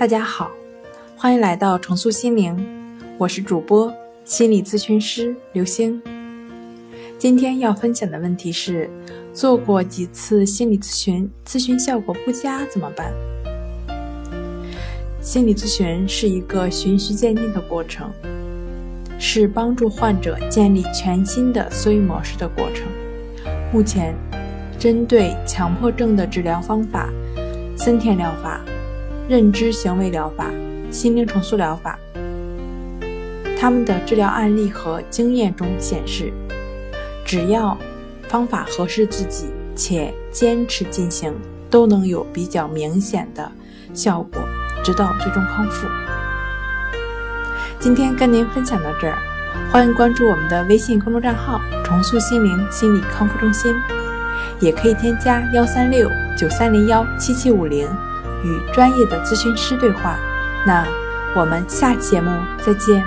大家好，欢迎来到重塑心灵，我是主播心理咨询师刘星。今天要分享的问题是：做过几次心理咨询，咨询效果不佳怎么办？心理咨询是一个循序渐进的过程，是帮助患者建立全新的思维模式的过程。目前，针对强迫症的治疗方法，森田疗法。认知行为疗法、心灵重塑疗法，他们的治疗案例和经验中显示，只要方法合适自己且坚持进行，都能有比较明显的效果，直到最终康复。今天跟您分享到这儿，欢迎关注我们的微信公众账号“重塑心灵心理康复中心”，也可以添加幺三六九三零幺七七五零。与专业的咨询师对话，那我们下期节目再见。